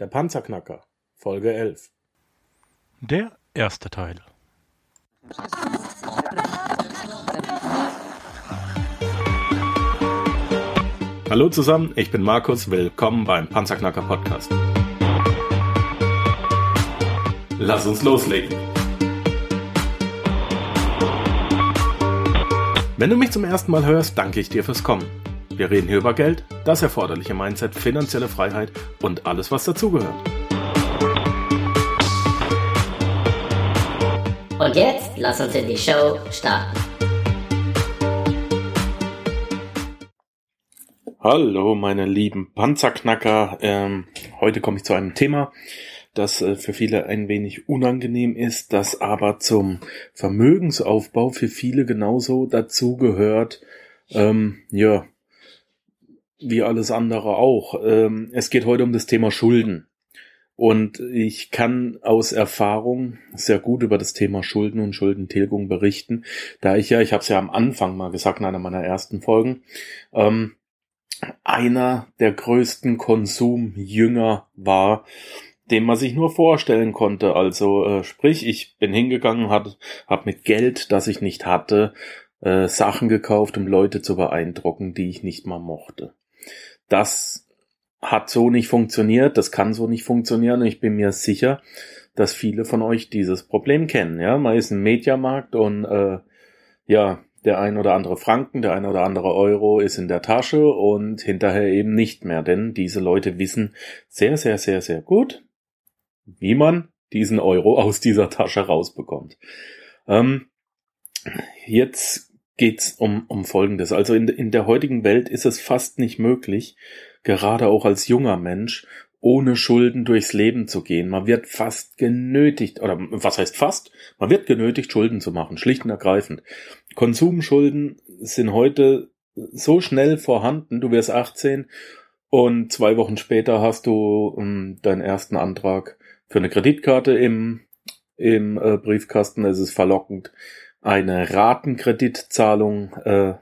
Der Panzerknacker, Folge 11. Der erste Teil. Hallo zusammen, ich bin Markus, willkommen beim Panzerknacker Podcast. Lass uns loslegen. Wenn du mich zum ersten Mal hörst, danke ich dir fürs Kommen. Wir reden hier über Geld, das erforderliche Mindset, finanzielle Freiheit und alles, was dazugehört. Und jetzt lass uns in die Show starten. Hallo, meine lieben Panzerknacker. Ähm, heute komme ich zu einem Thema, das äh, für viele ein wenig unangenehm ist, das aber zum Vermögensaufbau für viele genauso dazugehört. Ähm, ja, wie alles andere auch. Ähm, es geht heute um das Thema Schulden. Und ich kann aus Erfahrung sehr gut über das Thema Schulden und Schuldentilgung berichten, da ich ja, ich habe es ja am Anfang mal gesagt in einer meiner ersten Folgen, ähm, einer der größten Konsumjünger war, den man sich nur vorstellen konnte. Also äh, sprich, ich bin hingegangen, habe hab mit Geld, das ich nicht hatte, äh, Sachen gekauft, um Leute zu beeindrucken, die ich nicht mal mochte. Das hat so nicht funktioniert, das kann so nicht funktionieren ich bin mir sicher, dass viele von euch dieses Problem kennen. Ja, man ist im Mediamarkt und äh, ja, der ein oder andere Franken, der ein oder andere Euro ist in der Tasche und hinterher eben nicht mehr, denn diese Leute wissen sehr, sehr, sehr, sehr gut, wie man diesen Euro aus dieser Tasche rausbekommt. Ähm, jetzt geht's um, um Folgendes. Also in, in der heutigen Welt ist es fast nicht möglich, gerade auch als junger Mensch, ohne Schulden durchs Leben zu gehen. Man wird fast genötigt, oder was heißt fast? Man wird genötigt, Schulden zu machen, schlicht und ergreifend. Konsumschulden sind heute so schnell vorhanden, du wirst 18 und zwei Wochen später hast du um, ähm, deinen ersten Antrag für eine Kreditkarte im, im äh, Briefkasten. Es ist verlockend, eine Ratenkreditzahlung äh,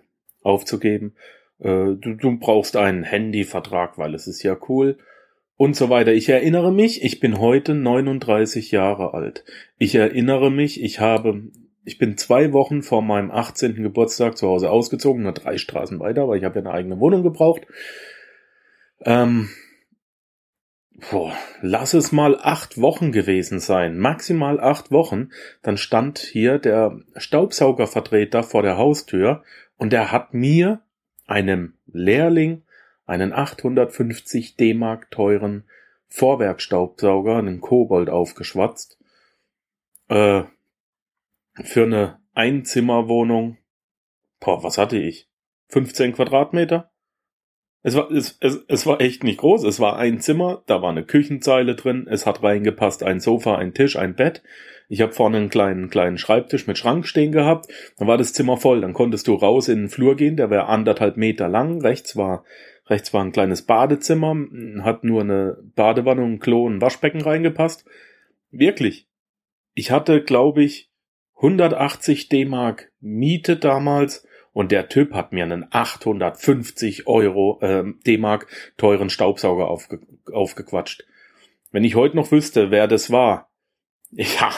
aufzugeben. Äh, du, du brauchst einen Handyvertrag, weil es ist ja cool und so weiter. Ich erinnere mich, ich bin heute 39 Jahre alt. Ich erinnere mich, ich habe, ich bin zwei Wochen vor meinem 18. Geburtstag zu Hause ausgezogen, nur drei Straßen weiter, weil ich habe ja eine eigene Wohnung gebraucht. Ähm, boah, lass es mal acht Wochen gewesen sein, maximal acht Wochen. Dann stand hier der Staubsaugervertreter vor der Haustür und der hat mir, einem Lehrling, einen 850 D-Mark teuren Vorwerkstaubsauger, einen Kobold aufgeschwatzt, äh, für eine Einzimmerwohnung, boah, was hatte ich? 15 Quadratmeter? Es war, es, es, es war echt nicht groß. Es war ein Zimmer, da war eine Küchenzeile drin, es hat reingepasst ein Sofa, ein Tisch, ein Bett. Ich habe vorne einen kleinen, kleinen Schreibtisch mit Schrank stehen gehabt. Dann war das Zimmer voll. Dann konntest du raus in den Flur gehen, der wäre anderthalb Meter lang. Rechts war Rechts war ein kleines Badezimmer, hat nur eine Badewanne, ein Klo und ein Waschbecken reingepasst. Wirklich. Ich hatte, glaube ich, 180 D-Mark Miete damals und der Typ hat mir einen 850 Euro äh, D-Mark teuren Staubsauger aufge aufgequatscht. Wenn ich heute noch wüsste, wer das war, ja,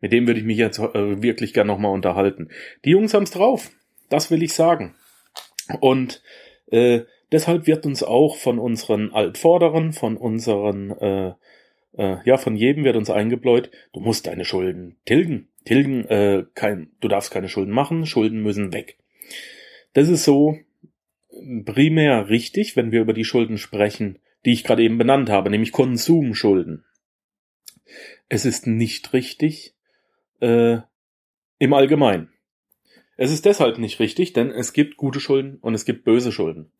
mit dem würde ich mich jetzt äh, wirklich gern nochmal unterhalten. Die Jungs haben's drauf, das will ich sagen. Und äh, Deshalb wird uns auch von unseren Altvorderen, von unseren, äh, äh, ja, von jedem wird uns eingebläut, du musst deine Schulden tilgen. Tilgen, äh, kein, du darfst keine Schulden machen, Schulden müssen weg. Das ist so primär richtig, wenn wir über die Schulden sprechen, die ich gerade eben benannt habe, nämlich Konsumschulden. Es ist nicht richtig äh, im Allgemeinen. Es ist deshalb nicht richtig, denn es gibt gute Schulden und es gibt böse Schulden.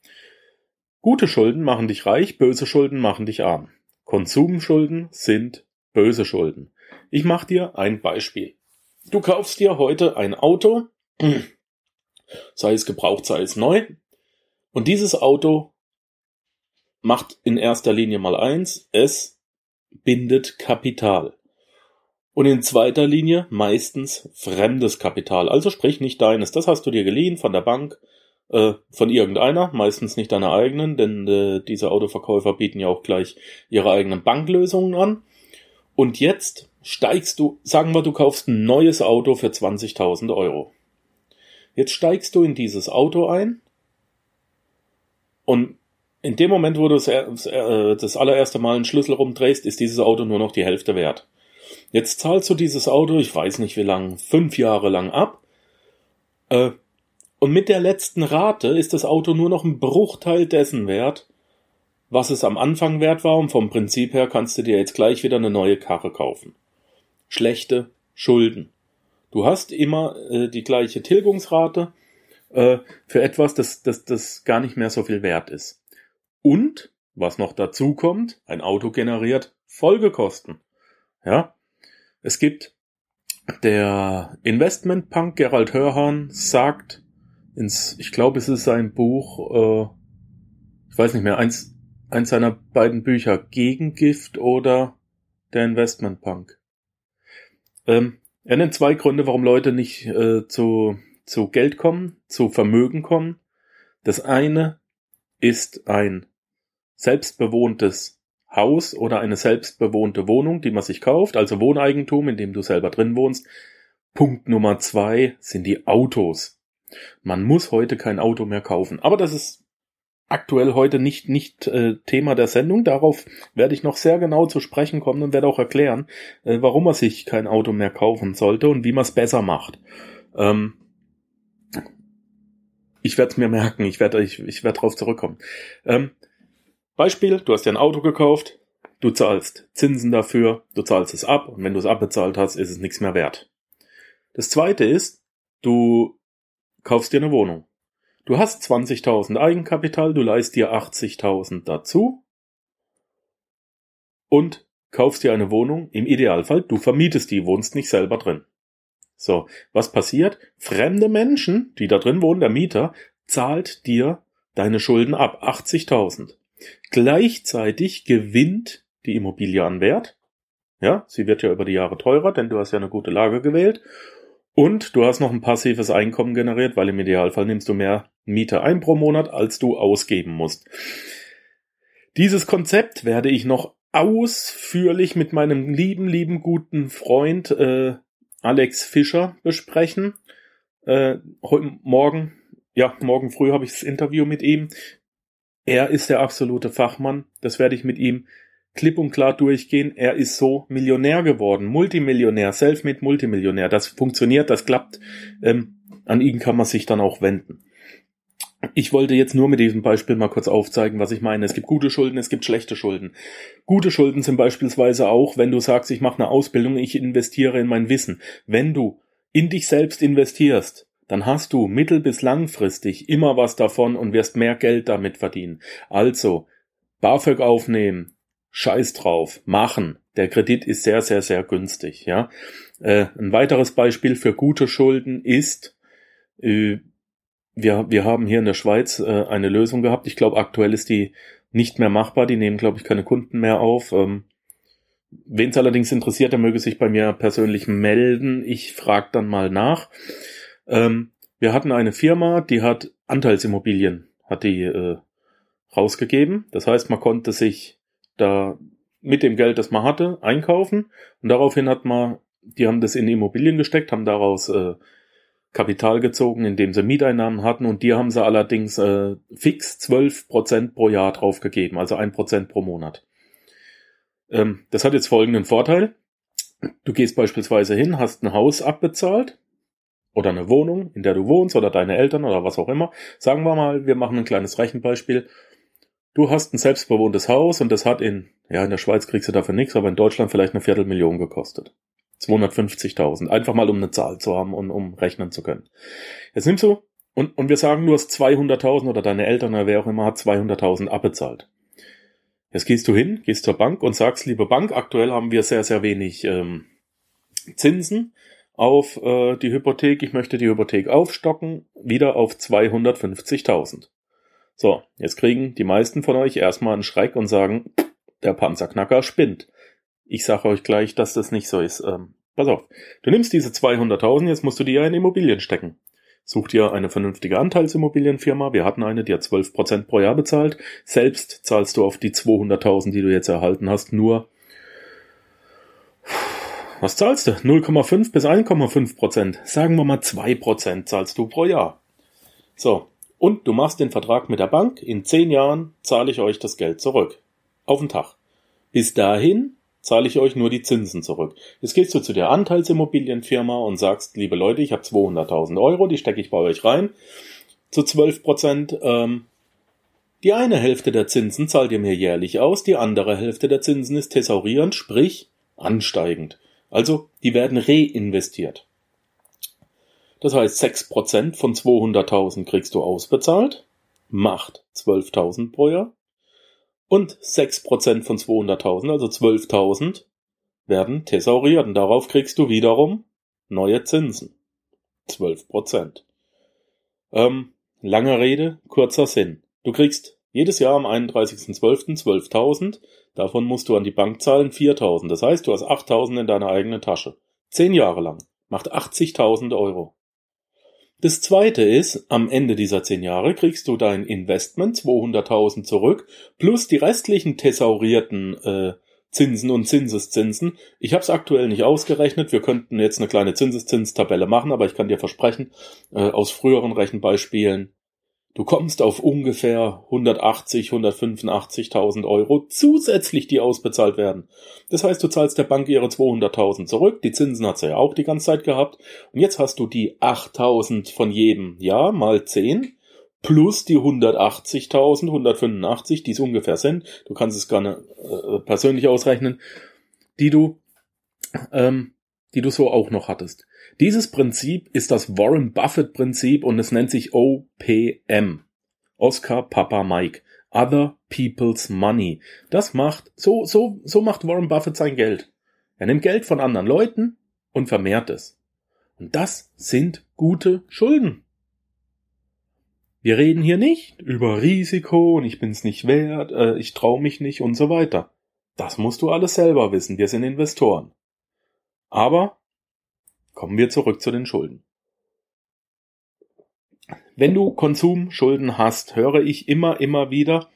Gute Schulden machen dich reich, böse Schulden machen dich arm. Konsumschulden sind böse Schulden. Ich mache dir ein Beispiel. Du kaufst dir heute ein Auto, sei es gebraucht, sei es neu, und dieses Auto macht in erster Linie mal eins, es bindet Kapital. Und in zweiter Linie meistens fremdes Kapital, also sprich nicht deines. Das hast du dir geliehen von der Bank, äh, von irgendeiner, meistens nicht deiner eigenen, denn äh, diese Autoverkäufer bieten ja auch gleich ihre eigenen Banklösungen an. Und jetzt steigst du, sagen wir, du kaufst ein neues Auto für 20.000 Euro. Jetzt steigst du in dieses Auto ein und in dem Moment, wo du das, äh, das allererste Mal einen Schlüssel rumdrehst, ist dieses Auto nur noch die Hälfte wert. Jetzt zahlst du dieses Auto, ich weiß nicht wie lang, fünf Jahre lang ab. Äh, und mit der letzten Rate ist das Auto nur noch ein Bruchteil dessen wert, was es am Anfang wert war. Und vom Prinzip her kannst du dir jetzt gleich wieder eine neue Karre kaufen. Schlechte Schulden. Du hast immer äh, die gleiche Tilgungsrate äh, für etwas, das, das, das gar nicht mehr so viel wert ist. Und, was noch dazu kommt, ein Auto generiert Folgekosten. Ja, es gibt der Investmentpunk Gerald Hörhan sagt ins, ich glaube, es ist sein Buch, äh, ich weiß nicht mehr, eins, eins seiner beiden Bücher, Gegengift oder der Investmentpunk. Ähm, er nennt zwei Gründe, warum Leute nicht äh, zu, zu Geld kommen, zu Vermögen kommen. Das eine ist ein selbstbewohntes Haus oder eine selbstbewohnte Wohnung, die man sich kauft, also Wohneigentum, in dem du selber drin wohnst. Punkt Nummer zwei sind die Autos. Man muss heute kein Auto mehr kaufen. Aber das ist aktuell heute nicht, nicht äh, Thema der Sendung. Darauf werde ich noch sehr genau zu sprechen kommen und werde auch erklären, äh, warum man sich kein Auto mehr kaufen sollte und wie man es besser macht. Ähm, ich werde es mir merken, ich werde ich, ich werd darauf zurückkommen. Ähm, Beispiel, du hast dir ein Auto gekauft, du zahlst Zinsen dafür, du zahlst es ab und wenn du es abbezahlt hast, ist es nichts mehr wert. Das zweite ist, du kaufst dir eine Wohnung. Du hast 20.000 Eigenkapital, du leist dir 80.000 dazu und kaufst dir eine Wohnung. Im Idealfall, du vermietest die, wohnst nicht selber drin. So, was passiert? Fremde Menschen, die da drin wohnen, der Mieter, zahlt dir deine Schulden ab, 80.000. Gleichzeitig gewinnt die Immobilie an Wert. Ja, sie wird ja über die Jahre teurer, denn du hast ja eine gute Lage gewählt. Und du hast noch ein passives Einkommen generiert, weil im Idealfall nimmst du mehr Miete ein pro Monat, als du ausgeben musst. Dieses Konzept werde ich noch ausführlich mit meinem lieben, lieben guten Freund äh, Alex Fischer besprechen. Äh, heute morgen, ja, morgen früh habe ich das Interview mit ihm. Er ist der absolute Fachmann. Das werde ich mit ihm klipp und klar durchgehen. Er ist so Millionär geworden, Multimillionär, Selfmade Multimillionär. Das funktioniert, das klappt. Ähm, an ihn kann man sich dann auch wenden. Ich wollte jetzt nur mit diesem Beispiel mal kurz aufzeigen, was ich meine. Es gibt gute Schulden, es gibt schlechte Schulden. Gute Schulden sind beispielsweise auch, wenn du sagst, ich mache eine Ausbildung, ich investiere in mein Wissen. Wenn du in dich selbst investierst, dann hast du mittel- bis langfristig immer was davon und wirst mehr Geld damit verdienen. Also, BAföG aufnehmen, scheiß drauf, machen. Der Kredit ist sehr, sehr, sehr günstig, ja. Äh, ein weiteres Beispiel für gute Schulden ist, äh, wir, wir haben hier in der Schweiz äh, eine Lösung gehabt. Ich glaube, aktuell ist die nicht mehr machbar. Die nehmen, glaube ich, keine Kunden mehr auf. Ähm, Wen es allerdings interessiert, der möge sich bei mir persönlich melden. Ich frage dann mal nach. Ähm, wir hatten eine Firma, die hat Anteilsimmobilien, hat die äh, rausgegeben. Das heißt, man konnte sich da mit dem Geld, das man hatte, einkaufen und daraufhin hat man, die haben das in Immobilien gesteckt, haben daraus äh, Kapital gezogen, indem sie Mieteinnahmen hatten und die haben sie allerdings äh, fix 12 Prozent pro Jahr draufgegeben, also ein Prozent pro Monat. Ähm, das hat jetzt folgenden Vorteil. Du gehst beispielsweise hin, hast ein Haus abbezahlt, oder eine Wohnung, in der du wohnst oder deine Eltern oder was auch immer. Sagen wir mal, wir machen ein kleines Rechenbeispiel. Du hast ein selbstbewohntes Haus und das hat in, ja, in der Schweiz kriegst du dafür nichts, aber in Deutschland vielleicht eine Viertelmillion gekostet. 250.000. Einfach mal, um eine Zahl zu haben und um rechnen zu können. Jetzt nimmst du und, und wir sagen, du hast 200.000 oder deine Eltern oder wer auch immer hat 200.000 abbezahlt. Jetzt gehst du hin, gehst zur Bank und sagst, liebe Bank, aktuell haben wir sehr, sehr wenig ähm, Zinsen auf äh, die Hypothek, ich möchte die Hypothek aufstocken, wieder auf 250.000. So, jetzt kriegen die meisten von euch erstmal einen Schreck und sagen, der Panzerknacker spinnt. Ich sage euch gleich, dass das nicht so ist. Ähm, pass auf, du nimmst diese 200.000, jetzt musst du die ja in Immobilien stecken. Such dir eine vernünftige Anteilsimmobilienfirma. Wir hatten eine, die hat 12% pro Jahr bezahlt. Selbst zahlst du auf die 200.000, die du jetzt erhalten hast, nur was zahlst du? 0,5 bis 1,5 Prozent. Sagen wir mal 2 Prozent zahlst du pro Jahr. So. Und du machst den Vertrag mit der Bank. In 10 Jahren zahle ich euch das Geld zurück. Auf den Tag. Bis dahin zahle ich euch nur die Zinsen zurück. Jetzt gehst du zu der Anteilsimmobilienfirma und sagst, liebe Leute, ich habe 200.000 Euro, die stecke ich bei euch rein. Zu 12 Prozent. Ähm, die eine Hälfte der Zinsen zahlt ihr mir jährlich aus, die andere Hälfte der Zinsen ist thesaurierend, sprich ansteigend. Also, die werden reinvestiert. Das heißt, 6% von 200.000 kriegst du ausbezahlt, macht 12.000 pro Jahr. Und 6% von 200.000, also 12.000, werden thesauriert. Und darauf kriegst du wiederum neue Zinsen. 12%. Ähm, lange Rede, kurzer Sinn. Du kriegst jedes Jahr am 31.12. 12.000 Davon musst du an die Bank zahlen 4.000. Das heißt, du hast 8.000 in deiner eigenen Tasche. Zehn Jahre lang. Macht 80.000 Euro. Das zweite ist, am Ende dieser zehn Jahre kriegst du dein Investment 200.000 zurück plus die restlichen thesaurierten äh, Zinsen und Zinseszinsen. Ich habe es aktuell nicht ausgerechnet. Wir könnten jetzt eine kleine Zinseszinstabelle machen, aber ich kann dir versprechen, äh, aus früheren Rechenbeispielen, Du kommst auf ungefähr 180, 185.000 Euro zusätzlich, die ausbezahlt werden. Das heißt, du zahlst der Bank ihre 200.000 zurück. Die Zinsen hat sie ja auch die ganze Zeit gehabt. Und jetzt hast du die 8.000 von jedem Jahr mal 10 plus die 180.000, 185, die es ungefähr sind. Du kannst es gerne äh, persönlich ausrechnen, die du, ähm, die du so auch noch hattest. Dieses Prinzip ist das Warren Buffett Prinzip und es nennt sich OPM. Oscar Papa Mike. Other People's Money. Das macht, so, so, so macht Warren Buffett sein Geld. Er nimmt Geld von anderen Leuten und vermehrt es. Und das sind gute Schulden. Wir reden hier nicht über Risiko und ich bin's nicht wert, äh, ich traue mich nicht und so weiter. Das musst du alles selber wissen. Wir sind Investoren. Aber Kommen wir zurück zu den Schulden. Wenn du Konsumschulden hast, höre ich immer, immer wieder,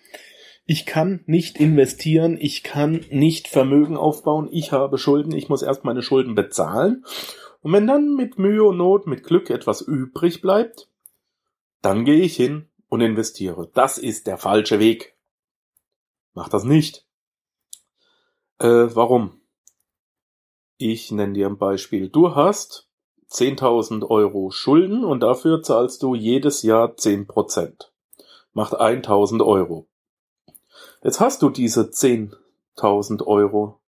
ich kann nicht investieren, ich kann nicht Vermögen aufbauen, ich habe Schulden, ich muss erst meine Schulden bezahlen. Und wenn dann mit Mühe und Not, mit Glück etwas übrig bleibt, dann gehe ich hin und investiere. Das ist der falsche Weg. Mach das nicht. Äh, warum? Ich nenne dir ein Beispiel. Du hast 10.000 Euro Schulden und dafür zahlst du jedes Jahr 10%. Macht 1.000 Euro. Jetzt hast du diese 10.000 Euro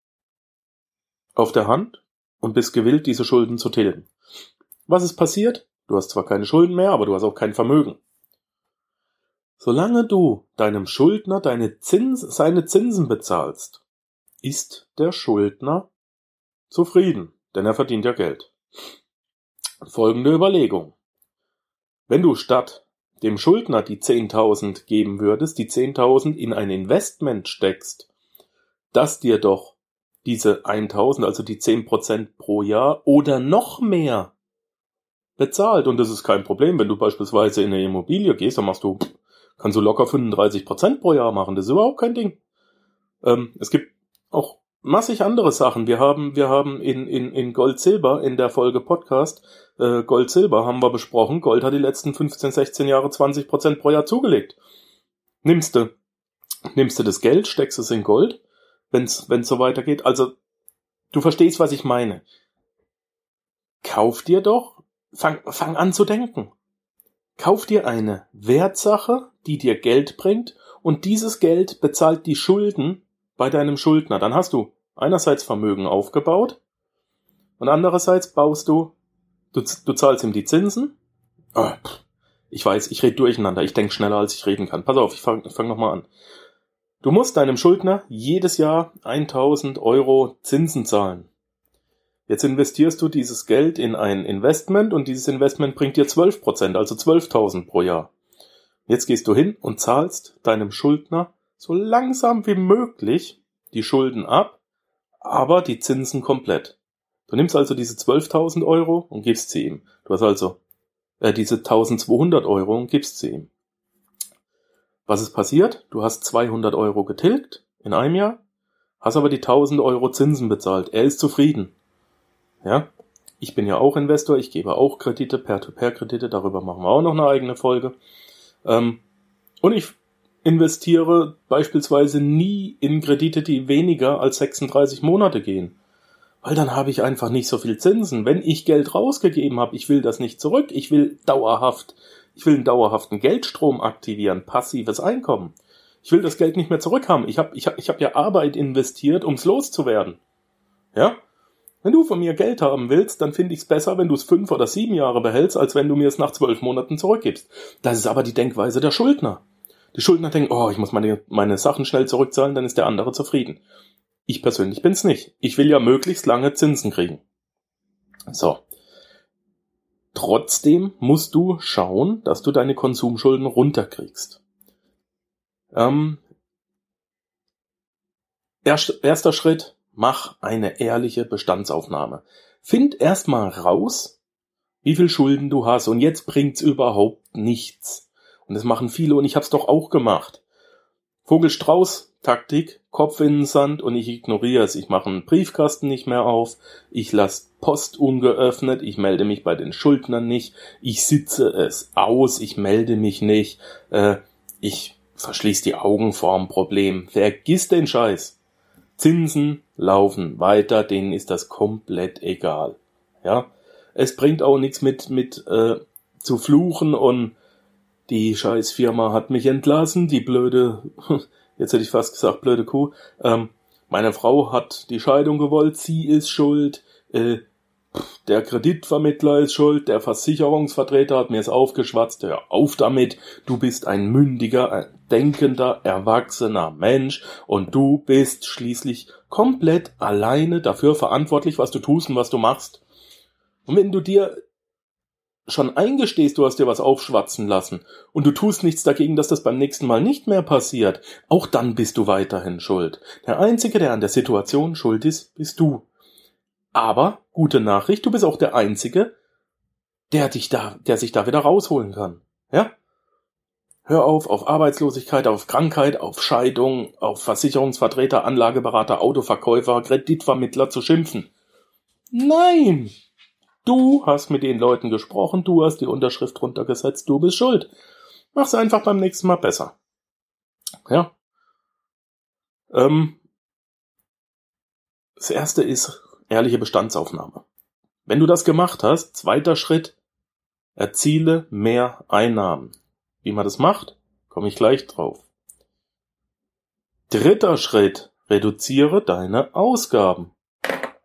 auf der Hand und bist gewillt, diese Schulden zu tilgen. Was ist passiert? Du hast zwar keine Schulden mehr, aber du hast auch kein Vermögen. Solange du deinem Schuldner deine Zins, seine Zinsen bezahlst, ist der Schuldner zufrieden, denn er verdient ja Geld. Folgende Überlegung. Wenn du statt dem Schuldner die 10.000 geben würdest, die 10.000 in ein Investment steckst, das dir doch diese 1.000, also die 10% pro Jahr oder noch mehr bezahlt. Und das ist kein Problem. Wenn du beispielsweise in eine Immobilie gehst, dann machst du, kannst du locker 35% pro Jahr machen. Das ist überhaupt kein Ding. Ähm, es gibt auch massig andere Sachen. Wir haben, wir haben in, in, in Gold Silber in der Folge Podcast, äh, Gold Silber haben wir besprochen. Gold hat die letzten 15, 16 Jahre 20 Prozent pro Jahr zugelegt. Nimmst du, nimmst du das Geld, steckst es in Gold, wenn's, wenn's so weitergeht. Also, du verstehst, was ich meine. Kauf dir doch, fang, fang an zu denken. Kauf dir eine Wertsache, die dir Geld bringt, und dieses Geld bezahlt die Schulden, bei deinem Schuldner. Dann hast du einerseits Vermögen aufgebaut und andererseits baust du, du, du zahlst ihm die Zinsen. Oh, ich weiß, ich rede durcheinander. Ich denke schneller, als ich reden kann. Pass auf, ich fange fang nochmal an. Du musst deinem Schuldner jedes Jahr 1000 Euro Zinsen zahlen. Jetzt investierst du dieses Geld in ein Investment und dieses Investment bringt dir 12 Prozent, also 12.000 pro Jahr. Jetzt gehst du hin und zahlst deinem Schuldner so langsam wie möglich die Schulden ab, aber die Zinsen komplett. Du nimmst also diese 12.000 Euro und gibst sie ihm. Du hast also äh, diese 1200 Euro und gibst sie ihm. Was ist passiert? Du hast 200 Euro getilgt in einem Jahr, hast aber die 1000 Euro Zinsen bezahlt. Er ist zufrieden. Ja? Ich bin ja auch Investor, ich gebe auch Kredite, Peer-to-Peer-Kredite, darüber machen wir auch noch eine eigene Folge. Ähm, und ich investiere beispielsweise nie in Kredite, die weniger als 36 Monate gehen. Weil dann habe ich einfach nicht so viel Zinsen. Wenn ich Geld rausgegeben habe, ich will das nicht zurück. Ich will dauerhaft, ich will einen dauerhaften Geldstrom aktivieren, passives Einkommen. Ich will das Geld nicht mehr zurückhaben. Ich habe ich hab, ich hab ja Arbeit investiert, ums loszuwerden. Ja? Wenn du von mir Geld haben willst, dann finde ich es besser, wenn du es fünf oder sieben Jahre behältst, als wenn du mir es nach zwölf Monaten zurückgibst. Das ist aber die Denkweise der Schuldner. Die Schuldner denken, oh, ich muss meine, meine Sachen schnell zurückzahlen, dann ist der andere zufrieden. Ich persönlich bin's nicht. Ich will ja möglichst lange Zinsen kriegen. So. Trotzdem musst du schauen, dass du deine Konsumschulden runterkriegst. Ähm, erster Schritt, mach eine ehrliche Bestandsaufnahme. Find erstmal raus, wie viel Schulden du hast und jetzt bringt's überhaupt nichts. Und das machen viele und ich hab's doch auch gemacht. Vogelstrauß-Taktik, Kopf in den Sand und ich ignoriere es. Ich mache einen Briefkasten nicht mehr auf, ich lasse Post ungeöffnet, ich melde mich bei den Schuldnern nicht, ich sitze es aus, ich melde mich nicht, äh, ich verschließ die Augen vorm Problem. Vergiss den Scheiß. Zinsen laufen weiter, denen ist das komplett egal. Ja, es bringt auch nichts mit mit äh, zu fluchen und die scheiß Firma hat mich entlassen, die blöde, jetzt hätte ich fast gesagt, blöde Kuh. Ähm, meine Frau hat die Scheidung gewollt, sie ist schuld, äh, der Kreditvermittler ist schuld, der Versicherungsvertreter hat mir es aufgeschwatzt, hör auf damit, du bist ein mündiger, ein denkender, erwachsener Mensch und du bist schließlich komplett alleine dafür verantwortlich, was du tust und was du machst. Und wenn du dir schon eingestehst, du hast dir was aufschwatzen lassen und du tust nichts dagegen, dass das beim nächsten Mal nicht mehr passiert, auch dann bist du weiterhin schuld. Der Einzige, der an der Situation schuld ist, bist du. Aber, gute Nachricht, du bist auch der Einzige, der dich da, der sich da wieder rausholen kann. Ja? Hör auf, auf Arbeitslosigkeit, auf Krankheit, auf Scheidung, auf Versicherungsvertreter, Anlageberater, Autoverkäufer, Kreditvermittler zu schimpfen. Nein! Du hast mit den Leuten gesprochen, du hast die Unterschrift runtergesetzt, du bist schuld. Mach's einfach beim nächsten Mal besser. Ja. Ähm, das erste ist ehrliche Bestandsaufnahme. Wenn du das gemacht hast, zweiter Schritt, erziele mehr Einnahmen. Wie man das macht, komme ich gleich drauf. Dritter Schritt, reduziere deine Ausgaben.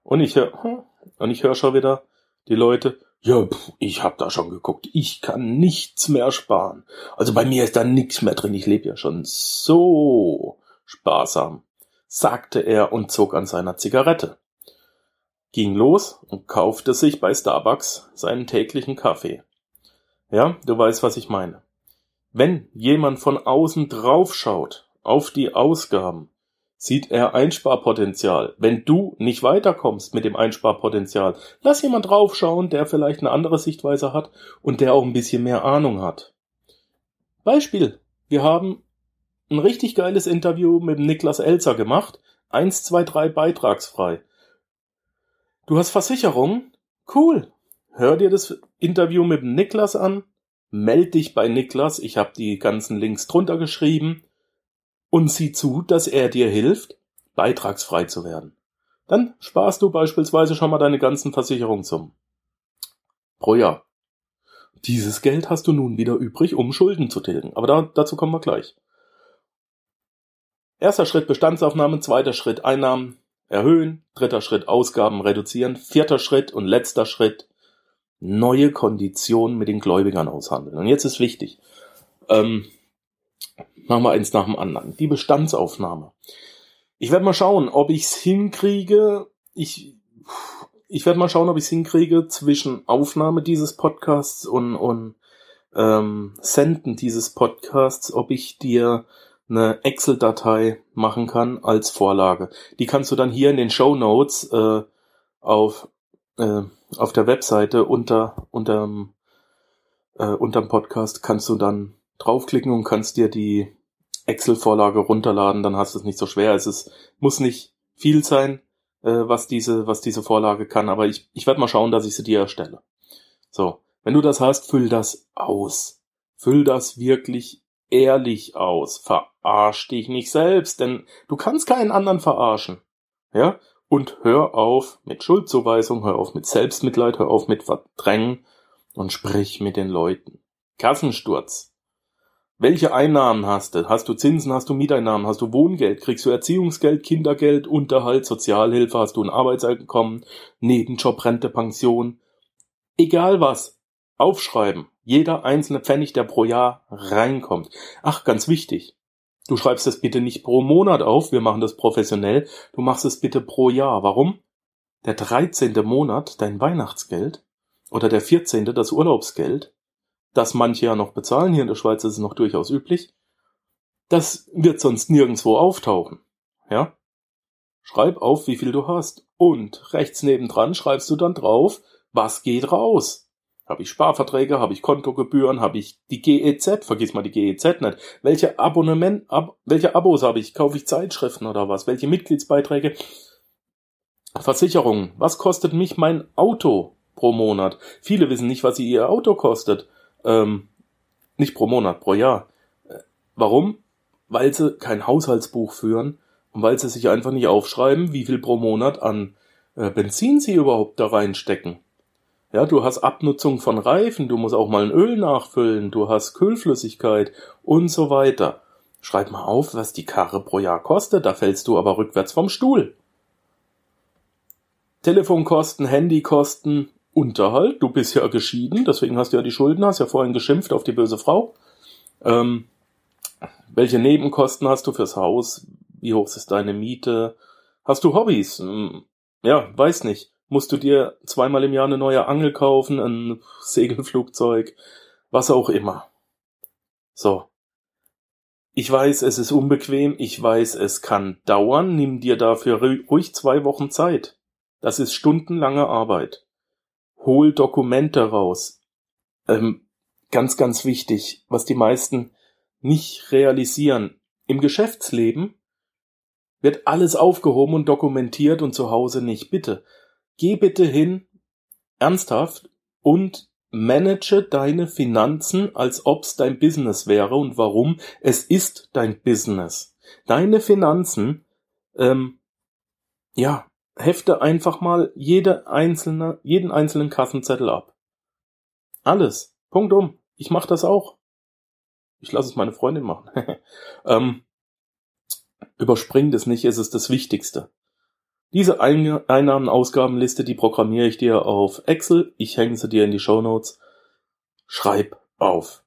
Und ich höre, hm, und ich höre schon wieder, die Leute, ja, pf, ich hab da schon geguckt, ich kann nichts mehr sparen. Also bei mir ist da nichts mehr drin, ich lebe ja schon so sparsam, sagte er und zog an seiner Zigarette. Ging los und kaufte sich bei Starbucks seinen täglichen Kaffee. Ja, du weißt, was ich meine. Wenn jemand von außen draufschaut auf die Ausgaben, sieht er Einsparpotenzial. Wenn du nicht weiterkommst mit dem Einsparpotenzial, lass jemand draufschauen, der vielleicht eine andere Sichtweise hat und der auch ein bisschen mehr Ahnung hat. Beispiel. Wir haben ein richtig geiles Interview mit Niklas Elzer gemacht. Eins, zwei, drei beitragsfrei. Du hast Versicherung? Cool. Hör dir das Interview mit Niklas an. Meld dich bei Niklas. Ich habe die ganzen Links drunter geschrieben und sieh zu, dass er dir hilft, beitragsfrei zu werden. Dann sparst du beispielsweise schon mal deine ganzen Versicherungssummen. Pro Jahr. Dieses Geld hast du nun wieder übrig, um Schulden zu tilgen. Aber da, dazu kommen wir gleich. Erster Schritt Bestandsaufnahme, zweiter Schritt Einnahmen erhöhen, dritter Schritt Ausgaben reduzieren, vierter Schritt und letzter Schritt neue Konditionen mit den Gläubigern aushandeln. Und jetzt ist wichtig, ähm, Machen wir eins nach dem anderen. Die Bestandsaufnahme. Ich werde mal schauen, ob ich es hinkriege. Ich, ich werde mal schauen, ob ich es hinkriege zwischen Aufnahme dieses Podcasts und, und ähm, Senden dieses Podcasts, ob ich dir eine Excel-Datei machen kann als Vorlage. Die kannst du dann hier in den Show Notes äh, auf, äh, auf der Webseite unter, unter äh, unterm Podcast kannst du dann draufklicken und kannst dir die Excel-Vorlage runterladen, dann hast du es nicht so schwer. Es ist, muss nicht viel sein, äh, was diese, was diese Vorlage kann, aber ich, ich werde mal schauen, dass ich sie dir erstelle. So, wenn du das hast, füll das aus. Füll das wirklich ehrlich aus. Verarsch dich nicht selbst, denn du kannst keinen anderen verarschen. Ja? Und hör auf mit Schuldzuweisung, hör auf mit Selbstmitleid, hör auf mit Verdrängen und sprich mit den Leuten. Kassensturz. Welche Einnahmen hast du? Hast du Zinsen, hast du Mieteinnahmen, hast du Wohngeld, kriegst du Erziehungsgeld, Kindergeld, Unterhalt, Sozialhilfe, hast du ein Arbeitseinkommen, Nebenjob, Rente, Pension? Egal was. Aufschreiben. Jeder einzelne Pfennig, der pro Jahr reinkommt. Ach, ganz wichtig. Du schreibst es bitte nicht pro Monat auf, wir machen das professionell. Du machst es bitte pro Jahr. Warum? Der 13. Monat, dein Weihnachtsgeld, oder der 14. das Urlaubsgeld, das manche ja noch bezahlen, hier in der Schweiz ist es noch durchaus üblich, das wird sonst nirgendwo auftauchen. Ja? Schreib auf, wie viel du hast. Und rechts nebendran schreibst du dann drauf, was geht raus. Habe ich Sparverträge, habe ich Kontogebühren, habe ich die GEZ, vergiss mal die GEZ nicht. Welche Abonnement, ab, welche Abos habe ich? Kaufe ich Zeitschriften oder was? Welche Mitgliedsbeiträge? Versicherungen. Was kostet mich mein Auto pro Monat? Viele wissen nicht, was ihr Auto kostet. Ähm, nicht pro Monat, pro Jahr. Äh, warum? Weil sie kein Haushaltsbuch führen und weil sie sich einfach nicht aufschreiben, wie viel pro Monat an äh, Benzin sie überhaupt da reinstecken. Ja, du hast Abnutzung von Reifen, du musst auch mal ein Öl nachfüllen, du hast Kühlflüssigkeit und so weiter. Schreib mal auf, was die Karre pro Jahr kostet, da fällst du aber rückwärts vom Stuhl. Telefonkosten, Handykosten, Unterhalt. Du bist ja geschieden, deswegen hast du ja die Schulden, hast ja vorhin geschimpft auf die böse Frau. Ähm, welche Nebenkosten hast du fürs Haus? Wie hoch ist deine Miete? Hast du Hobbys? Hm, ja, weiß nicht. Musst du dir zweimal im Jahr eine neue Angel kaufen, ein Segelflugzeug, was auch immer. So. Ich weiß, es ist unbequem, ich weiß, es kann dauern, nimm dir dafür ruhig zwei Wochen Zeit. Das ist stundenlange Arbeit hol Dokumente raus. Ähm, ganz, ganz wichtig, was die meisten nicht realisieren. Im Geschäftsleben wird alles aufgehoben und dokumentiert und zu Hause nicht. Bitte, geh bitte hin, ernsthaft, und manage deine Finanzen, als ob's dein Business wäre. Und warum? Es ist dein Business. Deine Finanzen, ähm, ja, hefte einfach mal jede einzelne, jeden einzelnen Kassenzettel ab. Alles. Punkt um. Ich mach das auch. Ich lasse es meine Freundin machen. ähm, überspring das nicht, es ist das Wichtigste. Diese Einnahmen-Ausgabenliste, die programmiere ich dir auf Excel. Ich hänge sie dir in die Show Notes. Schreib auf.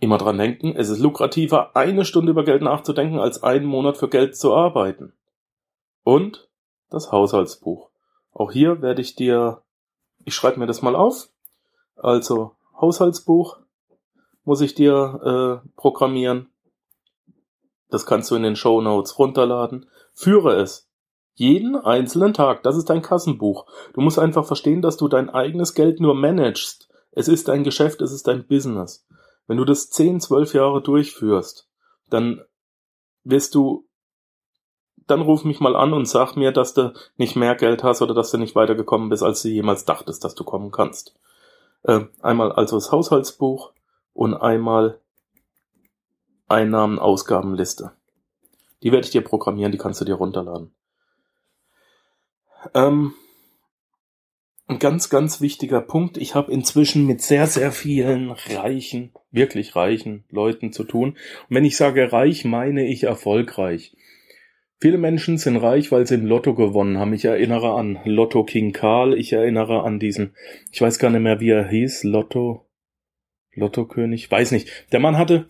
Immer dran denken, es ist lukrativer, eine Stunde über Geld nachzudenken, als einen Monat für Geld zu arbeiten. Und das Haushaltsbuch. Auch hier werde ich dir, ich schreibe mir das mal auf. Also Haushaltsbuch muss ich dir äh, programmieren. Das kannst du in den Show Notes runterladen. Führe es. Jeden einzelnen Tag. Das ist dein Kassenbuch. Du musst einfach verstehen, dass du dein eigenes Geld nur managst. Es ist dein Geschäft, es ist dein Business. Wenn du das 10, 12 Jahre durchführst, dann wirst du dann ruf mich mal an und sag mir, dass du nicht mehr Geld hast oder dass du nicht weitergekommen bist, als du jemals dachtest, dass du kommen kannst. Äh, einmal also das Haushaltsbuch und einmal Einnahmen-Ausgabenliste. Die werde ich dir programmieren, die kannst du dir runterladen. Ähm, ein ganz, ganz wichtiger Punkt. Ich habe inzwischen mit sehr, sehr vielen reichen, wirklich reichen Leuten zu tun. Und wenn ich sage reich, meine ich erfolgreich. Viele Menschen sind reich, weil sie im Lotto gewonnen haben. Ich erinnere an Lotto King Karl. Ich erinnere an diesen, ich weiß gar nicht mehr, wie er hieß, Lotto, Lotto König, weiß nicht. Der Mann hatte,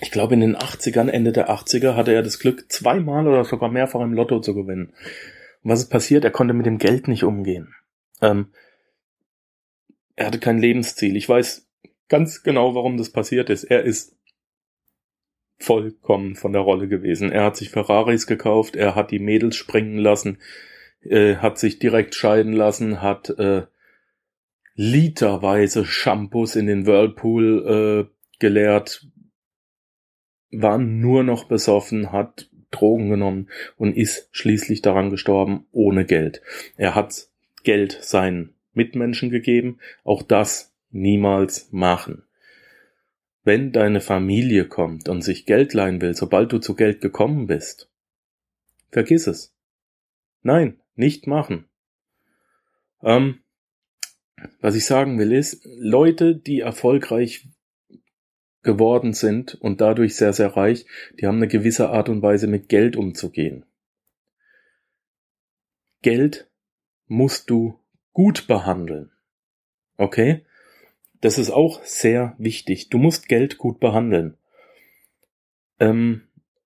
ich glaube in den 80ern, Ende der 80er, hatte er das Glück, zweimal oder sogar mehrfach im Lotto zu gewinnen. Und was ist passiert? Er konnte mit dem Geld nicht umgehen. Ähm, er hatte kein Lebensziel. Ich weiß ganz genau, warum das passiert ist. Er ist vollkommen von der Rolle gewesen. Er hat sich Ferraris gekauft, er hat die Mädels springen lassen, äh, hat sich direkt scheiden lassen, hat äh, literweise Shampoos in den Whirlpool äh, geleert, war nur noch besoffen, hat Drogen genommen und ist schließlich daran gestorben ohne Geld. Er hat Geld seinen Mitmenschen gegeben. Auch das niemals machen. Wenn deine Familie kommt und sich Geld leihen will, sobald du zu Geld gekommen bist, vergiss es. Nein, nicht machen. Ähm, was ich sagen will ist, Leute, die erfolgreich geworden sind und dadurch sehr, sehr reich, die haben eine gewisse Art und Weise mit Geld umzugehen. Geld musst du gut behandeln. Okay? Das ist auch sehr wichtig. Du musst Geld gut behandeln. Ähm,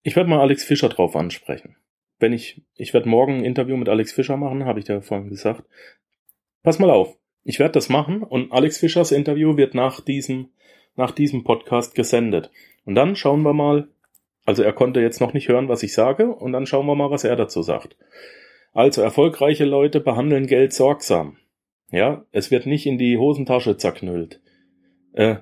ich werde mal Alex Fischer drauf ansprechen. Wenn ich, ich werde morgen ein Interview mit Alex Fischer machen, habe ich da vorhin gesagt. Pass mal auf. Ich werde das machen und Alex Fischers Interview wird nach diesem nach diesem Podcast gesendet. Und dann schauen wir mal, also er konnte jetzt noch nicht hören, was ich sage, und dann schauen wir mal, was er dazu sagt. Also erfolgreiche Leute behandeln Geld sorgsam. Ja, es wird nicht in die Hosentasche zerknüllt. Äh,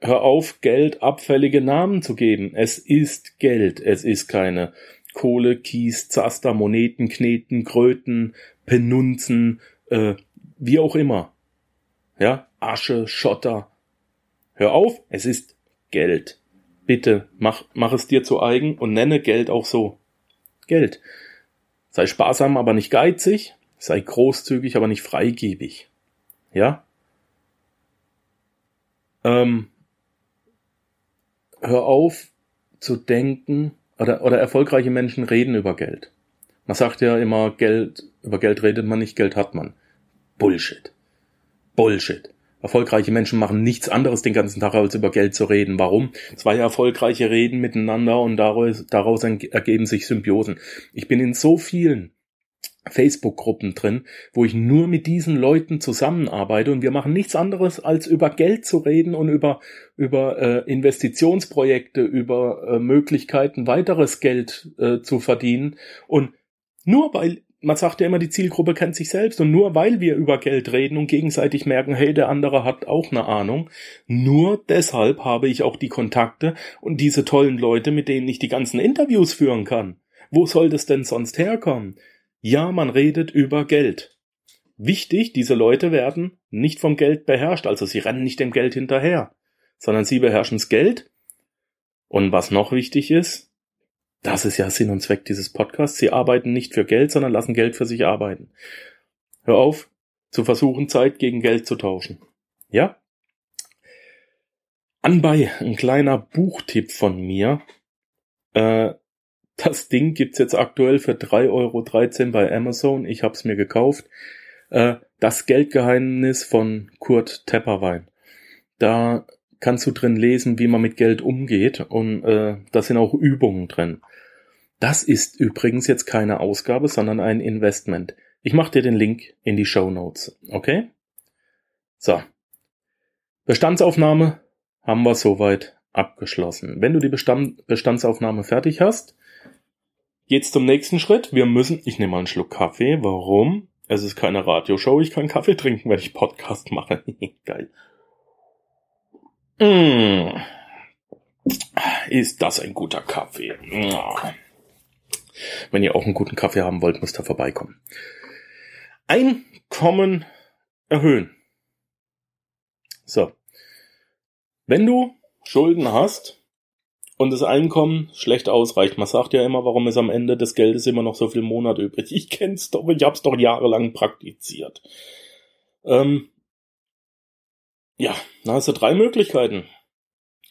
hör auf, Geld abfällige Namen zu geben. Es ist Geld. Es ist keine Kohle, Kies, Zaster, Moneten, Kneten, Kröten, Penunzen, äh, wie auch immer. Ja, Asche, Schotter. Hör auf, es ist Geld. Bitte, mach, mach es dir zu eigen und nenne Geld auch so. Geld. Sei sparsam, aber nicht geizig. Sei großzügig, aber nicht freigebig. Ja? Ähm, hör auf zu denken, oder, oder erfolgreiche Menschen reden über Geld. Man sagt ja immer, Geld, über Geld redet man nicht, Geld hat man. Bullshit. Bullshit. Erfolgreiche Menschen machen nichts anderes den ganzen Tag, als über Geld zu reden. Warum? Zwei erfolgreiche reden miteinander und daraus, daraus ergeben sich Symbiosen. Ich bin in so vielen Facebook-Gruppen drin, wo ich nur mit diesen Leuten zusammenarbeite und wir machen nichts anderes, als über Geld zu reden und über, über äh, Investitionsprojekte, über äh, Möglichkeiten, weiteres Geld äh, zu verdienen. Und nur weil man sagt ja immer, die Zielgruppe kennt sich selbst und nur weil wir über Geld reden und gegenseitig merken, hey, der andere hat auch eine Ahnung, nur deshalb habe ich auch die Kontakte und diese tollen Leute, mit denen ich die ganzen Interviews führen kann. Wo soll das denn sonst herkommen? Ja, man redet über Geld. Wichtig, diese Leute werden nicht vom Geld beherrscht, also sie rennen nicht dem Geld hinterher, sondern sie beherrschen das Geld. Und was noch wichtig ist, das ist ja Sinn und Zweck dieses Podcasts. Sie arbeiten nicht für Geld, sondern lassen Geld für sich arbeiten. Hör auf, zu versuchen, Zeit gegen Geld zu tauschen. Ja? Anbei, ein kleiner Buchtipp von mir. Äh, das Ding gibt's jetzt aktuell für 3,13 Euro bei Amazon. Ich hab's mir gekauft. Äh, das Geldgeheimnis von Kurt Tepperwein. Da kannst du drin lesen, wie man mit Geld umgeht und äh, da sind auch Übungen drin. Das ist übrigens jetzt keine Ausgabe, sondern ein Investment. Ich mache dir den Link in die Show Notes, okay? So. Bestandsaufnahme haben wir soweit abgeschlossen. Wenn du die Bestand Bestandsaufnahme fertig hast, geht's zum nächsten Schritt. Wir müssen, ich nehme mal einen Schluck Kaffee. Warum? Es ist keine Radioshow, ich kann Kaffee trinken, wenn ich Podcast mache. Geil. Mmh. Ist das ein guter Kaffee? Wenn ihr auch einen guten Kaffee haben wollt, müsst ihr vorbeikommen. Einkommen erhöhen. So. Wenn du Schulden hast und das Einkommen schlecht ausreicht, man sagt ja immer, warum ist am Ende des Geldes immer noch so viel Monat übrig. Ich kenn's doch, ich hab's doch jahrelang praktiziert. Ähm, ja, da hast du drei Möglichkeiten.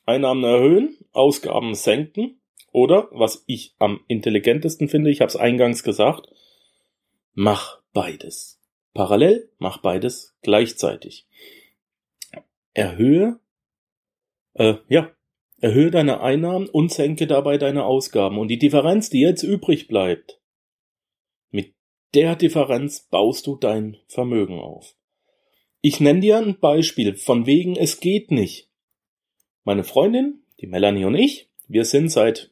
Einnahmen erhöhen, Ausgaben senken oder, was ich am intelligentesten finde, ich habe es eingangs gesagt, mach beides. Parallel, mach beides gleichzeitig. Erhöhe, äh, ja, erhöhe deine Einnahmen und senke dabei deine Ausgaben. Und die Differenz, die jetzt übrig bleibt, mit der Differenz baust du dein Vermögen auf. Ich nenne dir ein Beispiel, von wegen es geht nicht. Meine Freundin, die Melanie und ich, wir sind seit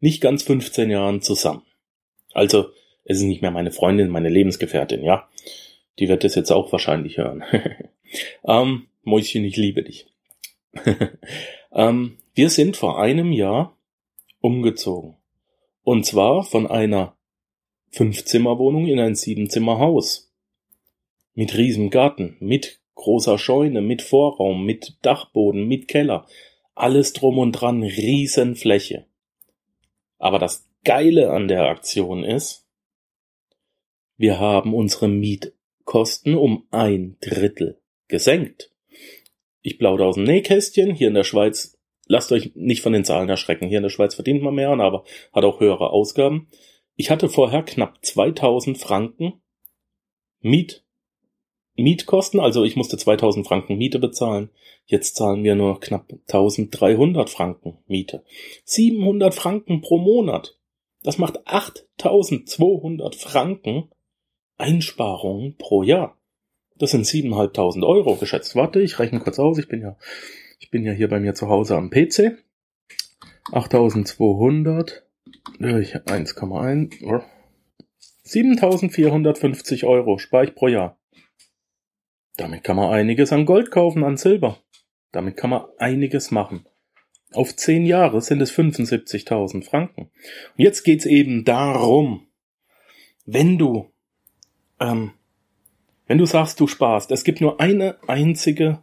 nicht ganz 15 Jahren zusammen. Also, es ist nicht mehr meine Freundin, meine Lebensgefährtin, ja. Die wird das jetzt auch wahrscheinlich hören. ähm, Mäuschen, ich liebe dich. ähm, wir sind vor einem Jahr umgezogen. Und zwar von einer Fünfzimmerwohnung in ein Siebenzimmerhaus. Mit riesem Garten, mit großer Scheune, mit Vorraum, mit Dachboden, mit Keller. Alles drum und dran, Riesenfläche. Aber das Geile an der Aktion ist, wir haben unsere Mietkosten um ein Drittel gesenkt. Ich plaudere aus dem Nähkästchen. Hier in der Schweiz, lasst euch nicht von den Zahlen erschrecken. Hier in der Schweiz verdient man mehr, aber hat auch höhere Ausgaben. Ich hatte vorher knapp 2000 Franken Miet, Mietkosten, also ich musste 2000 Franken Miete bezahlen. Jetzt zahlen wir nur knapp 1300 Franken Miete. 700 Franken pro Monat. Das macht 8200 Franken Einsparungen pro Jahr. Das sind 7.500 Euro geschätzt. Warte, ich rechne kurz aus. Ich bin ja, ich bin ja hier bei mir zu Hause am PC. 8200 durch 1,1. 7450 Euro spare ich pro Jahr. Damit kann man einiges an Gold kaufen, an Silber. Damit kann man einiges machen. Auf zehn Jahre sind es 75.000 Franken. Und jetzt geht's eben darum, wenn du, ähm, wenn du sagst, du sparst, es gibt nur eine einzige,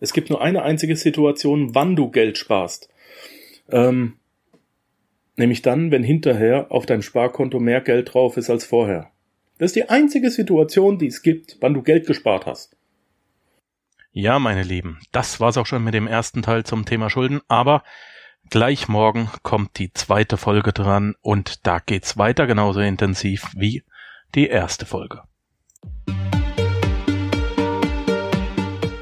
es gibt nur eine einzige Situation, wann du Geld sparst. Ähm, Nämlich dann, wenn hinterher auf deinem Sparkonto mehr Geld drauf ist als vorher. Das ist die einzige Situation, die es gibt, wann du Geld gespart hast. Ja, meine Lieben, das war's auch schon mit dem ersten Teil zum Thema Schulden, aber gleich morgen kommt die zweite Folge dran und da geht's weiter genauso intensiv wie die erste Folge.